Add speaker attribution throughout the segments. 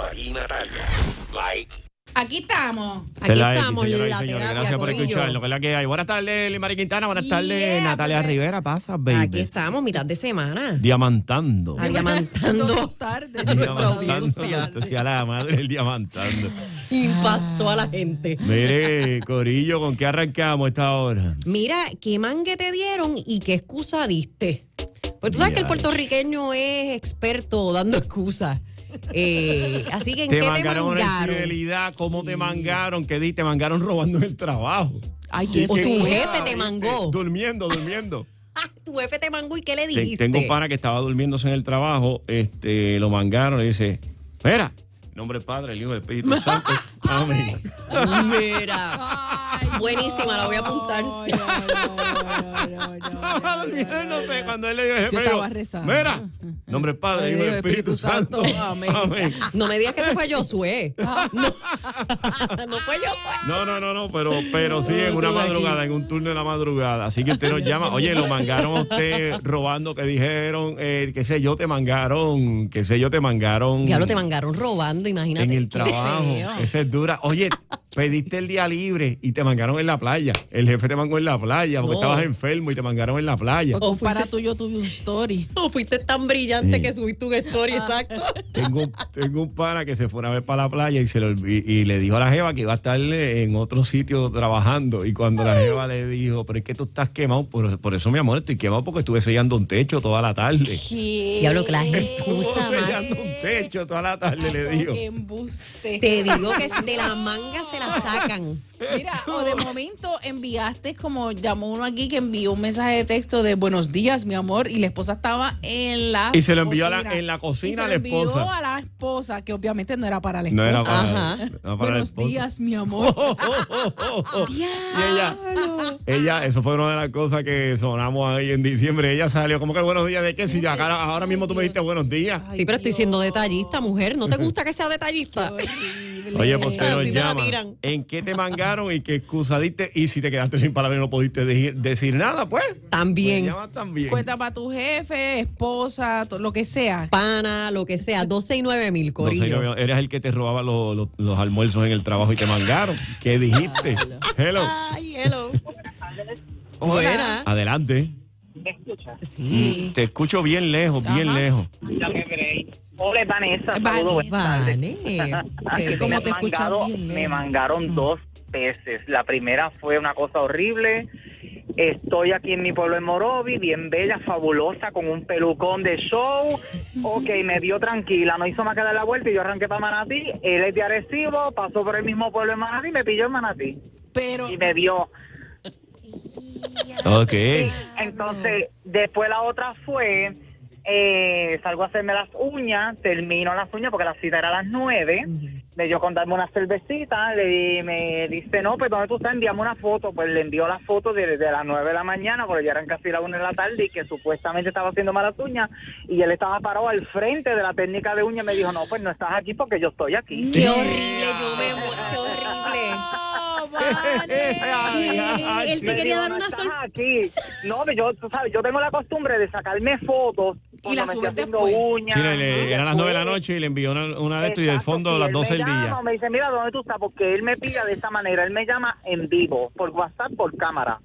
Speaker 1: Natalia. Like.
Speaker 2: Aquí estamos.
Speaker 3: Aquí
Speaker 4: Esta es la X,
Speaker 3: estamos,
Speaker 4: señoras y
Speaker 3: la
Speaker 4: señores.
Speaker 3: terapia,
Speaker 4: Gracias por
Speaker 3: Corillo.
Speaker 4: escucharnos. que es la que hay. Buenas tardes, Limari Quintana. Buenas tardes,
Speaker 2: Yeah,
Speaker 4: Natalia
Speaker 2: bebé.
Speaker 4: Rivera. Pasa, baby.
Speaker 3: Aquí estamos, mitad de semana.
Speaker 4: Diamantando.
Speaker 3: Diamantando.
Speaker 2: Dos tardes. nuestra
Speaker 4: Diamantando.
Speaker 2: audiencia.
Speaker 4: Esto sea la madre el diamantando.
Speaker 3: Impastó a la gente.
Speaker 4: Mire, Corillo, ¿con qué arrancamos esta hora?
Speaker 3: Mira, ¿qué mangue te dieron y qué excusa diste? Pues tú sabes que el
Speaker 4: Ya.
Speaker 3: puertorriqueño es experto dando excusas. Eh, así que ¿en
Speaker 4: Te
Speaker 3: qué te
Speaker 4: mangaron una
Speaker 3: mangaron?
Speaker 4: infidelidad. ¿Cómo te mangaron? ¿Qué di? Te mangaron robando el trabajo.
Speaker 2: Ay, qué
Speaker 3: O tu jefe te mangó.
Speaker 4: Durmiendo, durmiendo.
Speaker 3: Ah, tu jefe te mangó y qué le
Speaker 4: Te-
Speaker 3: dijiste.
Speaker 4: Tengo un pana que estaba durmiéndose en el trabajo, este, lo mangaron y dice, en nombre del Padre, el Hijo del Espíritu Santo. Amén.
Speaker 3: Mira.
Speaker 2: Ay,
Speaker 3: Buenísima, la voy a apuntar.
Speaker 2: ay, ay, ay, ay, ay,
Speaker 4: Estaba
Speaker 2: ay,
Speaker 4: durmiendo,
Speaker 2: ay,
Speaker 4: no sé,
Speaker 2: ay.
Speaker 4: cuando él le dijo,
Speaker 2: Yo
Speaker 4: pero,
Speaker 2: estaba rezando.
Speaker 4: Mira, nombre del Padre, Hijo y del Espíritu Santo.
Speaker 2: Amén.
Speaker 3: No me digas que ese fue Josué. No, no fue Josué.
Speaker 4: No, no, no, no, pero, pero sí, en una madrugada, en un turno de la madrugada. Así que usted nos llama, oye, lo mangaron a usted robando, que dijeron, eh, qué sé yo, te mangaron, qué sé yo, te mangaron.
Speaker 3: Ya lo te mangaron robando, imagínate.
Speaker 4: en el trabajo. Esa es dura. Oye, pediste el día libre y te mangaron en la playa. El jefe te mangó en la playa porque
Speaker 3: No.
Speaker 4: estabas enfermo y te mangaron en la playa.
Speaker 2: O
Speaker 3: O
Speaker 2: para
Speaker 3: fuiste-
Speaker 2: tuyo tuve un story.
Speaker 3: No fuiste tan brillante
Speaker 4: Sí.
Speaker 3: que subiste un story, exacto.
Speaker 4: Tengo, un- tengo un pana que se fue una vez para la playa y, se le olvi- y le dijo a la jeva que iba a estar en otro sitio trabajando. Y cuando la jeva le dijo, pero es que tú estás quemado, por, por eso mi amor, estoy quemado porque estuve sellando un techo toda la tarde.
Speaker 2: ¿Qué?
Speaker 3: Diablo, que la gente
Speaker 4: sellando un techo toda la tarde, le dijo.
Speaker 2: Qué embuste.
Speaker 3: Te digo que de la manga se la sacan.
Speaker 2: Mira, o de momento enviaste, como llamó uno aquí que envió un mensaje de texto de buenos días, mi amor, y la esposa estaba en la
Speaker 4: Y se lo envió a la-
Speaker 2: cocina.
Speaker 4: en la cocina
Speaker 2: Y se
Speaker 4: a
Speaker 2: lo
Speaker 4: la
Speaker 2: envió
Speaker 4: esposa.
Speaker 2: a la esposa, que obviamente no era para la
Speaker 4: No
Speaker 2: esposa.
Speaker 4: era para,
Speaker 3: Ajá.
Speaker 4: no para la
Speaker 2: buenos
Speaker 4: esposa.
Speaker 2: días, mi amor.
Speaker 4: Oh, oh, oh, oh, oh. Y ella, ella, eso fue una de las cosas que sonamos ahí en diciembre. Ella salió como que buenos días de qué si acá- ahora mismo tú me diste buenos días.
Speaker 2: Ay,
Speaker 3: Sí, pero estoy siendo detallista, mujer. ¿No te gusta que sea detallista?
Speaker 2: Horrible.
Speaker 4: Oye, pues
Speaker 3: te la
Speaker 4: llama. ¿En qué te mangaron y qué excusa diste? Y si te quedaste sin palabras y no pudiste decir, decir nada, pues.
Speaker 3: También.
Speaker 4: Me llamas también.
Speaker 2: Cuenta para tu jefe, esposa, to- lo que sea.
Speaker 3: Pana, lo que sea. 12 y 9 mil, corillo.
Speaker 4: eres el que te robaba los, los- los almuerzos en el trabajo y te mangaron. ¿Qué dijiste? Hello.
Speaker 3: Ay, hello.
Speaker 2: Hola.
Speaker 3: Buena.
Speaker 4: Adelante.
Speaker 2: Sí.
Speaker 4: Te escucho bien lejos, bien lejos.
Speaker 5: Hola, Vanessa.
Speaker 2: Vanessa.
Speaker 5: Saludos.
Speaker 3: Vane.
Speaker 2: Es que como
Speaker 5: me,
Speaker 2: te
Speaker 5: mangado-
Speaker 2: bien
Speaker 5: me mangaron dos veces. La primera fue una cosa horrible. Estoy aquí en mi pueblo en Morovi, bien bella, fabulosa, con un pelucón de show. Ok, me dio tranquila, no hizo más que dar la vuelta y yo arranqué para Manatí. Él es de Arecibo, pasó por el mismo pueblo en Manatí y me pilló en Manatí.
Speaker 2: Pero
Speaker 5: Y me dio.
Speaker 4: Ok.
Speaker 5: Entonces, después la otra fue, eh, salgo a hacerme las uñas, termino las uñas porque la cita era a las nueve, me dio con darme una cervecita, le, me dice, no, pues ¿dónde tú estás? Envíame una foto, pues le envió la foto de, de las nueve de la mañana, porque ya eran casi las una de la tarde y que supuestamente estaba haciendo malas uñas y él estaba parado al frente de la técnica de uñas y me dijo, no, pues no estás aquí porque yo estoy aquí.
Speaker 3: Qué horrible, yo me. Qué horrible.
Speaker 4: Ay,
Speaker 3: Él te quería dar
Speaker 5: "No
Speaker 3: una sorpresa.
Speaker 5: aquí. No, yo, tú sabes, yo tengo la costumbre de sacarme fotos
Speaker 2: Y la subes después.
Speaker 5: uñas.
Speaker 4: Sí, le- le- eran las nueve de la noche y le envió una, una de esto y del fondo a las
Speaker 5: él
Speaker 4: 12
Speaker 5: me
Speaker 4: del día.
Speaker 5: llama, Me dice, mira, ¿dónde tú estás? Porque él me pilla de esta manera. Él me llama en vivo, por WhatsApp, por cámara.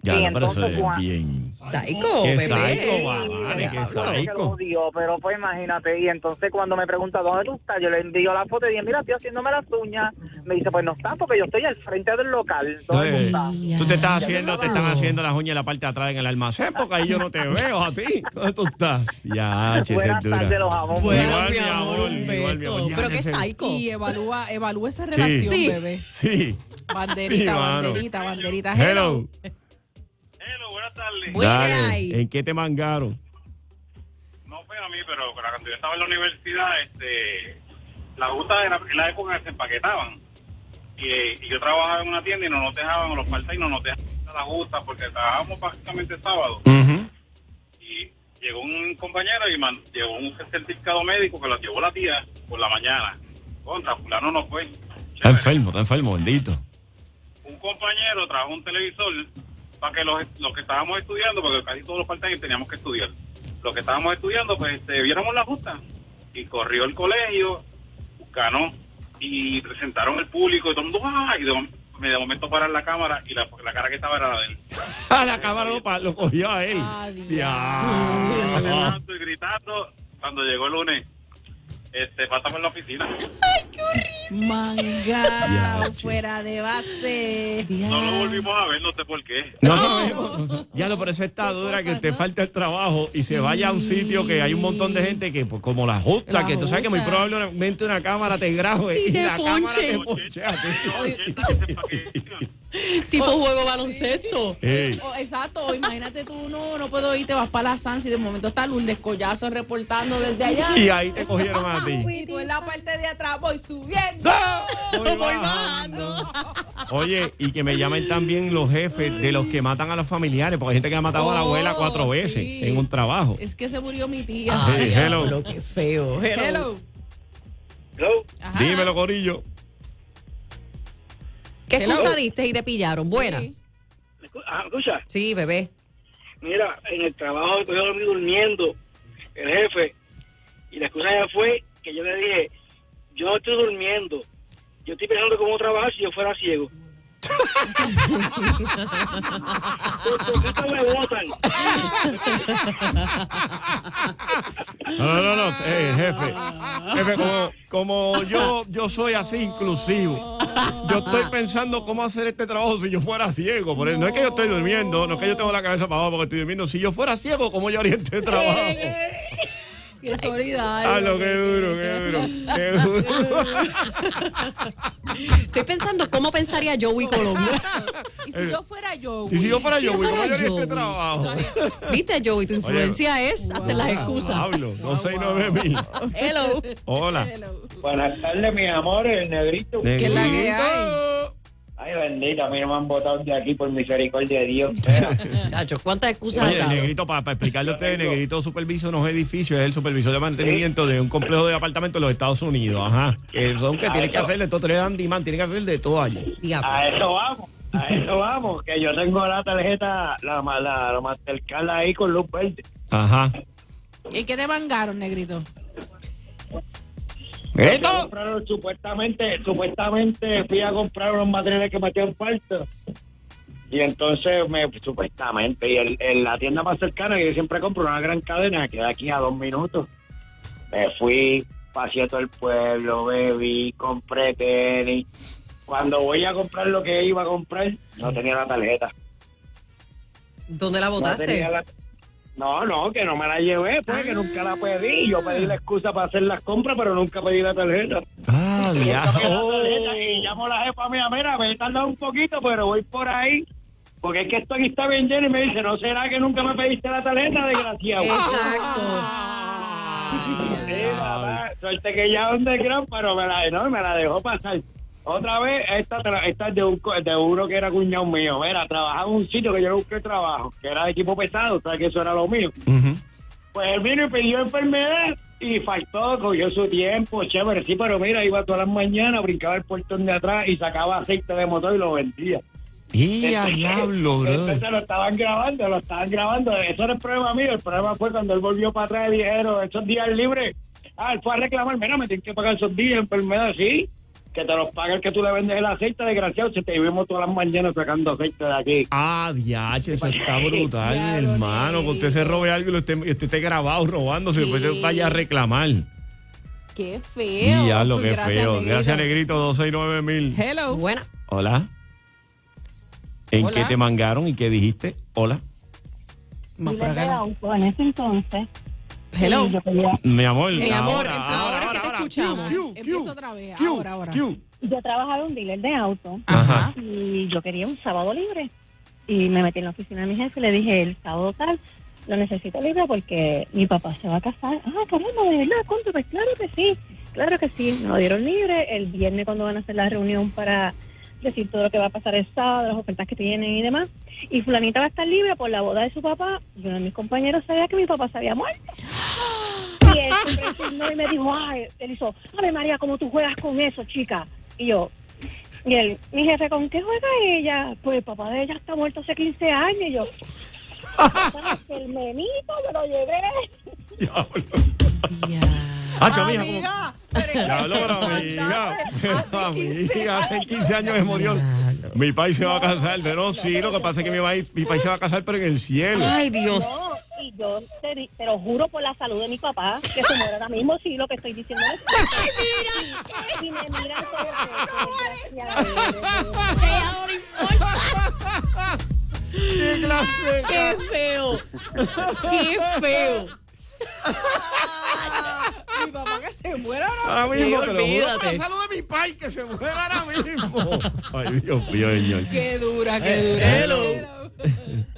Speaker 4: Ya,
Speaker 5: y
Speaker 4: no, pero eso
Speaker 5: entonces,
Speaker 4: es
Speaker 5: Juan-
Speaker 4: bien.
Speaker 3: Psycho,
Speaker 4: Qué
Speaker 3: bebé.
Speaker 4: psycho, Vane, qué
Speaker 5: Claro que
Speaker 4: psycho.
Speaker 5: lo odio, pero pues imagínate. Y entonces cuando me pregunta, ¿dónde tú estás? Yo le envío la foto y dije, mira, estoy haciéndome las uñas. Me dice, pues no estás porque yo estoy al frente del local. ¿Dónde tú
Speaker 4: Entonces,
Speaker 5: estás?
Speaker 4: tú te estás haciendo, te están haciendo las uñas en la parte de atrás en el almacén porque ahí yo no te veo a ti. ¿Dónde tú estás? Ya, che,
Speaker 5: Buenas tardes, los amo.
Speaker 3: Bueno,
Speaker 4: Igual,
Speaker 3: mi amor,
Speaker 4: amor,
Speaker 3: un
Speaker 4: igual, mi amor.
Speaker 3: Pero qué psycho.
Speaker 2: Y evalúa, evalúa esa relación,
Speaker 3: Sí.
Speaker 2: bebé.
Speaker 4: Sí.
Speaker 2: Banderita,
Speaker 4: Sí, mano.
Speaker 2: banderita, banderita.
Speaker 4: Hello.
Speaker 6: Buenas tardes.
Speaker 3: Buenas.
Speaker 4: Dale. ¿En qué te mangaron?
Speaker 6: No fue a mí, pero cuando yo estaba en la universidad, este, la justa era en la época que se empaquetaban. Y, y yo trabajaba en una tienda y no nos dejaban, los part no nos dejaban la justa porque trabajábamos prácticamente sábado. Y llegó un compañero y man- llevó un certificado médico que lo llevó la tía por la mañana. Contra, fulano no fue.
Speaker 4: Está enfermo, está enfermo, bendito.
Speaker 6: un compañero trajo un televisor para que los, los que estábamos estudiando, porque casi todos los part teníamos que estudiar, los que estábamos estudiando, pues este, viéramos la justa. Y corrió el colegio ganó y presentaron el público y todo el mundo, ¡ah! y de, mom- me- de momento parar la cámara y la, la cara que estaba era la de él.
Speaker 4: A la cámara lo, lo cogió a él.
Speaker 2: Ah.
Speaker 6: Gritando y gritando. Cuando llegó el lunes, este, pasamos en la oficina.
Speaker 2: Manga,
Speaker 4: Ya,
Speaker 2: fuera de base.
Speaker 6: No lo volvimos a ver, no sé por qué.
Speaker 4: No sabemos. Ya lo, pero esa está dura que te falta el trabajo y se vaya a un sitio que hay un montón de gente que, pues, como la justa,
Speaker 2: La
Speaker 4: que tú sabes que muy probablemente una cámara te grabe y,
Speaker 3: te
Speaker 4: la cámara
Speaker 3: ponche.
Speaker 4: te ponche
Speaker 3: Tipo juego baloncesto.
Speaker 2: Oh, exacto, imagínate tú, no, no puedo ir, te vas para la Sans y de momento está Lourdes Collazo reportando desde allá.
Speaker 4: Y ahí te cogieron a ti.
Speaker 2: Y tú en la parte de atrás voy subiendo.
Speaker 4: ¡No! Voy bajando. Oye, y que me llamen también los jefes de los que matan a los familiares, porque hay gente que ha matado a la abuela
Speaker 2: Oh,
Speaker 4: cuatro veces
Speaker 2: sí.
Speaker 4: en un trabajo.
Speaker 2: Es que se murió mi tía.
Speaker 4: Hey, hello.
Speaker 3: diablo, qué feo. Hello.
Speaker 2: Hello.
Speaker 7: Hello.
Speaker 4: Dímelo, Corillo.
Speaker 3: ¿Qué excusa diste y te pillaron? Buenas.
Speaker 7: Ah, escucha,
Speaker 3: Sí, bebé.
Speaker 7: mira, en el trabajo yo dormí durmiendo, el jefe, y la excusa ya fue que yo le dije, yo no estoy durmiendo, yo estoy pensando cómo trabajar si yo fuera ciego. Por.
Speaker 4: No, no, no, no, eh, jefe. Jefe, como, como yo, yo soy así inclusivo. Yo estoy pensando cómo hacer este trabajo si yo fuera ciego. Por eso, no es que yo estoy durmiendo, no es que yo tengo la cabeza para abajo porque estoy durmiendo. Si yo fuera ciego, ¿cómo yo haría este trabajo?
Speaker 2: Qué solidario.
Speaker 4: Ah, lo que duro, qué duro, qué duro.
Speaker 3: Estoy pensando cómo pensaría Joey Colón.
Speaker 2: Y si yo fuera yo.
Speaker 4: Y si yo fuera yo ¿cómo yo haría este
Speaker 3: Joey.
Speaker 4: trabajo?
Speaker 3: ¿Viste, Joey? Tu influencia es hasta las excusas.
Speaker 4: Pablo, 269 mil.
Speaker 2: Hello.
Speaker 4: Hola.
Speaker 2: Hello.
Speaker 7: Buenas tardes, mi amor, el negrito.
Speaker 2: ¿Qué es la que
Speaker 4: Negrito.
Speaker 7: Ay, bendita, a mí no me han votado de aquí por misericordia de Dios.
Speaker 3: Chacho, ¿cuántas excusas
Speaker 4: Oye,
Speaker 3: dado?
Speaker 4: Negrito, para, explicarle a ustedes, Negrito supervisa unos edificios, es el supervisor de mantenimiento de un complejo de apartamentos en los Estados Unidos, ajá. Que son que tienen que hacer de todo, tres handyman, tienen que hacer de todo allí.
Speaker 3: Diablo.
Speaker 7: a eso vamos, a eso vamos, que yo tengo la tarjeta, la, la, la Mastercard ahí con luz verde.
Speaker 4: Ajá.
Speaker 2: ¿Y qué te mangaron, negrito?
Speaker 7: Compraron, supuestamente, supuestamente fui a comprar unos materiales que me hacían falta. Y entonces, me, supuestamente, y el- en la tienda más cercana, que yo siempre compro una gran cadena, que de aquí a dos minutos, me fui, pasé todo el pueblo, bebí, compré tenis. Cuando voy a comprar lo que iba a comprar, no tenía la tarjeta.
Speaker 3: ¿Dónde la
Speaker 7: No,
Speaker 3: botaste?
Speaker 7: tenía la- no, no, que no me la llevé, pues, que nunca la pedí. Yo pedí la excusa para hacer las compras, pero nunca pedí la tarjeta.
Speaker 4: Ah, ya.
Speaker 7: Tarjeta Y llamo a la jefa mía, mira, me he tardado un poquito, pero voy por ahí. Porque es que esto aquí está bien lleno y me dice, ¿no será que nunca me pediste la tarjeta, desgraciado?
Speaker 3: Exacto.
Speaker 7: Sí, mamá, suerte que ya donde gran, pero me la, no, me la dejó pasar. Otra vez, esta, esta es de, un, de uno que era cuñado mío. Mira, trabajaba en un sitio que yo no busqué trabajo, que era de equipo pesado, sabes que eso era lo mío. Pues él vino y pidió enfermedad y faltó, cogió su tiempo, chévere, sí, pero mira, iba todas las mañanas, brincaba el portón de atrás y sacaba aceite de motor y lo vendía.
Speaker 4: Y a diablo, bro.
Speaker 7: Entonces lo estaban grabando, lo estaban grabando. Eso era el problema mío. El problema fue cuando él volvió para atrás y dijeron, esos días libres. Ah, él fue a reclamar, mira, me tienen que pagar esos días, enfermedad, sí. Que te los paga el que tú le vendes el aceite, desgraciado. Si te vimos todas las mañanas sacando aceite de aquí.
Speaker 4: Ah, diache, eso está brutal,
Speaker 2: Diablo,
Speaker 4: hermano. Que usted se robe algo y lo esté, y usted esté grabado robándose, después
Speaker 2: Sí.
Speaker 4: te vaya a reclamar.
Speaker 2: Qué feo.
Speaker 4: Diablo, qué
Speaker 2: Gracias,
Speaker 4: feo.
Speaker 2: negrito.
Speaker 4: Gracias, Negrito, 269 mil.
Speaker 2: Hello.
Speaker 3: Buena.
Speaker 4: Hola. ¿En
Speaker 2: Hola.
Speaker 4: qué te mangaron y qué dijiste? Hola.
Speaker 8: Auto en ese entonces.
Speaker 2: Hello.
Speaker 8: y
Speaker 4: Mi amor,
Speaker 3: Mi amor,
Speaker 4: ahora,
Speaker 3: ahora
Speaker 4: ahora,
Speaker 3: escuchamos.
Speaker 4: Q,
Speaker 2: otra vez,
Speaker 4: Q,
Speaker 2: ahora, ahora.
Speaker 4: Q.
Speaker 8: yo trabajaba en un dealer de auto
Speaker 4: Ajá.
Speaker 8: y yo quería un sábado libre. Y me metí en la oficina de mi jefe y le dije, el sábado tal, lo necesito libre porque mi papá se va a casar. Ah, caramba, de verdad, ¿cuánto? Pues claro que sí, claro que sí. Me lo dieron libre el viernes cuando van a hacer la reunión para decir todo lo que va a pasar el sábado, las ofertas que tienen y demás. Y fulanita va a estar libre por la boda de su papá. Y uno de mis compañeros sabía que mi papá se había muerto. Se impresionó y me dijo, ay, él hizo, Ave María, ¿cómo tú juegas con eso, chica? Y yo, y él, mi jefe, ¿con qué juega ella? Pues el papá de ella está muerto hace 15 años. Y yo, "Papá, el menito me lo llevé.
Speaker 4: Diablo.
Speaker 2: Amiga.
Speaker 4: ¿cómo- Ya lo, pero amiga, amiga, hace 15 años me murió. Mi país se va a casar, pero sí, lo que pasa es que mi país, mi país se va a casar, pero en el cielo.
Speaker 3: Ay, Dios.
Speaker 9: Y yo te, di- te lo juro por la salud de mi papá, que se muere ahora mismo, sí, lo que estoy diciendo es cierto. Y me miran todo,
Speaker 4: ¡Qué clase!
Speaker 3: ¡Qué feo! ¡Qué feo!
Speaker 2: Mi papá que se muera ahora.
Speaker 4: Ahora mismo, te lo juro por la salud de mi país, que se muera ahora mismo. Ay, Dios mío, señor.
Speaker 2: Qué dura, qué dura.
Speaker 3: Hello.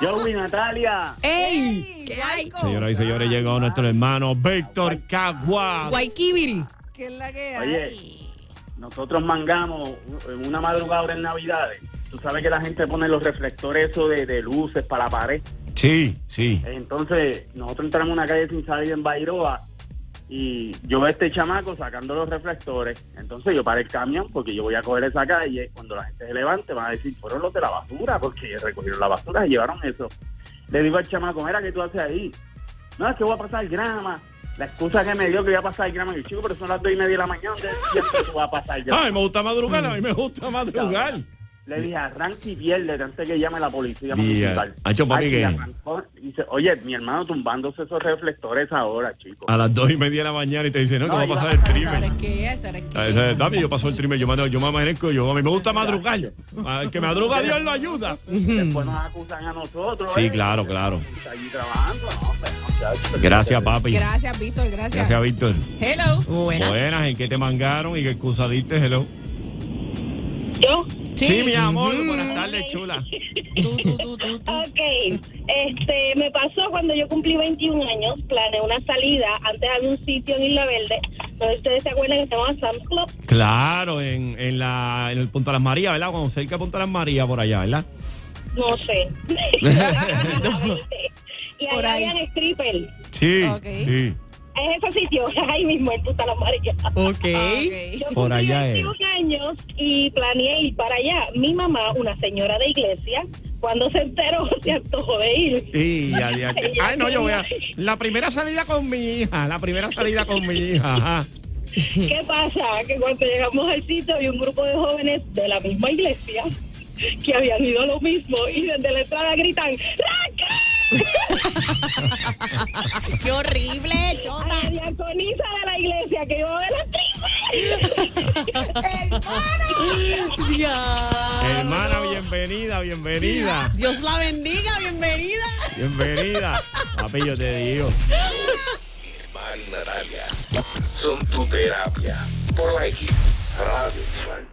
Speaker 10: Yo, Natalia.
Speaker 3: ¡Ey! ¿Qué hay?
Speaker 4: Señoras y señores, llegó nuestro hermano Víctor Cagua.
Speaker 3: Guayquibiri.
Speaker 2: ¿Qué es la que hay?
Speaker 10: Oye, nosotros mangamos en una madrugada ahora en Navidades. Tú sabes que la gente pone los reflectores eso de, de luces para la pared.
Speaker 4: Sí, sí.
Speaker 10: Entonces, nosotros entramos en una calle sin salir en Bairoa y yo veo a este chamaco sacando los reflectores. Entonces yo paré el camión porque yo voy a coger esa calle. Cuando la gente se levante van a decir, fueron los de la basura porque recogieron la basura y llevaron eso. Le digo al chamaco, mira, ¿qué tú haces ahí? No, es que voy a pasar grama. La excusa que me dio que iba a pasar grama. Y yo, chico, pero son las dos y media de la mañana. ¿dónde siempre tú vas a pasar grama?
Speaker 4: Ay, me gusta madrugar, a mí me gusta madrugar.
Speaker 10: Le dije, arranca y pierde antes que llame la policía. Municipal.
Speaker 4: Hacho, papi,
Speaker 10: Ay,
Speaker 4: ¿qué?
Speaker 10: y arrancó, y dice, oye, mi hermano tumbándose esos reflectores ahora, chico.
Speaker 4: A las dos y media de la mañana y te dice, no, que
Speaker 10: No,
Speaker 4: va a pasar el
Speaker 10: pasar,
Speaker 2: ¿Sabes
Speaker 4: trimen.
Speaker 2: qué? ¿Sabes qué?
Speaker 4: Ah, ese es Dami, yo paso el trimen, yo me, yo me amanezco, yo, a mí me gusta madrugar. Al que madruga Dios lo ayuda.
Speaker 10: Después nos acusan a nosotros.
Speaker 4: Sí,
Speaker 10: ¿eh?
Speaker 4: claro, claro.
Speaker 10: Está allí trabajando, no, muchachos.
Speaker 4: Gracias, papi.
Speaker 2: Gracias, Víctor, gracias.
Speaker 4: Gracias, Víctor.
Speaker 2: Hello.
Speaker 3: Buena.
Speaker 4: Buenas, ¿en qué te mangaron y qué excusa diste? Hello.
Speaker 9: Yo,
Speaker 4: Sí, mi amor, buenas tardes, chula.
Speaker 2: Tú, tú, tú,
Speaker 9: ok, este, me pasó cuando yo cumplí 21 años, planeé una salida, antes había un sitio en Isla Verde, no sé si ustedes se acuerdan que se llama Sam's Club,
Speaker 4: Claro, en, en, la, en el Punto de las Marías, ¿verdad? Cuando cerca de Punto de las Marías, por allá, ¿verdad?
Speaker 9: no sé. y ahí
Speaker 2: ahí.
Speaker 9: habían strippers.
Speaker 4: Sí, sí.
Speaker 9: Es ese sitio, ahí mismo en Punta Las Marías.
Speaker 3: Ok.
Speaker 9: Yo
Speaker 4: Por allá es.
Speaker 9: 21 años y planeé ir para allá. Mi mamá, una señora de iglesia, cuando se enteró, se antojó de ir.
Speaker 4: Y ya, ya, ya. Ay, no, yo voy a. La primera salida con mi hija, la primera salida con mi hija. Ajá.
Speaker 9: ¿Qué pasa? Que cuando llegamos al sitio había un grupo de jóvenes de la misma iglesia que habían ido a lo mismo y desde la entrada gritan ¡Raca!
Speaker 3: ¡Qué horrible,
Speaker 9: A
Speaker 3: chota!
Speaker 9: la diaconisa de la iglesia que iba a ver
Speaker 3: Ya.
Speaker 4: Hermana, bienvenida, bienvenida.
Speaker 3: Dios la bendiga, bienvenida.
Speaker 4: Bienvenida. Papi, yo te digo.
Speaker 1: Ismael y Natalia son tu terapia. Por la X Radio.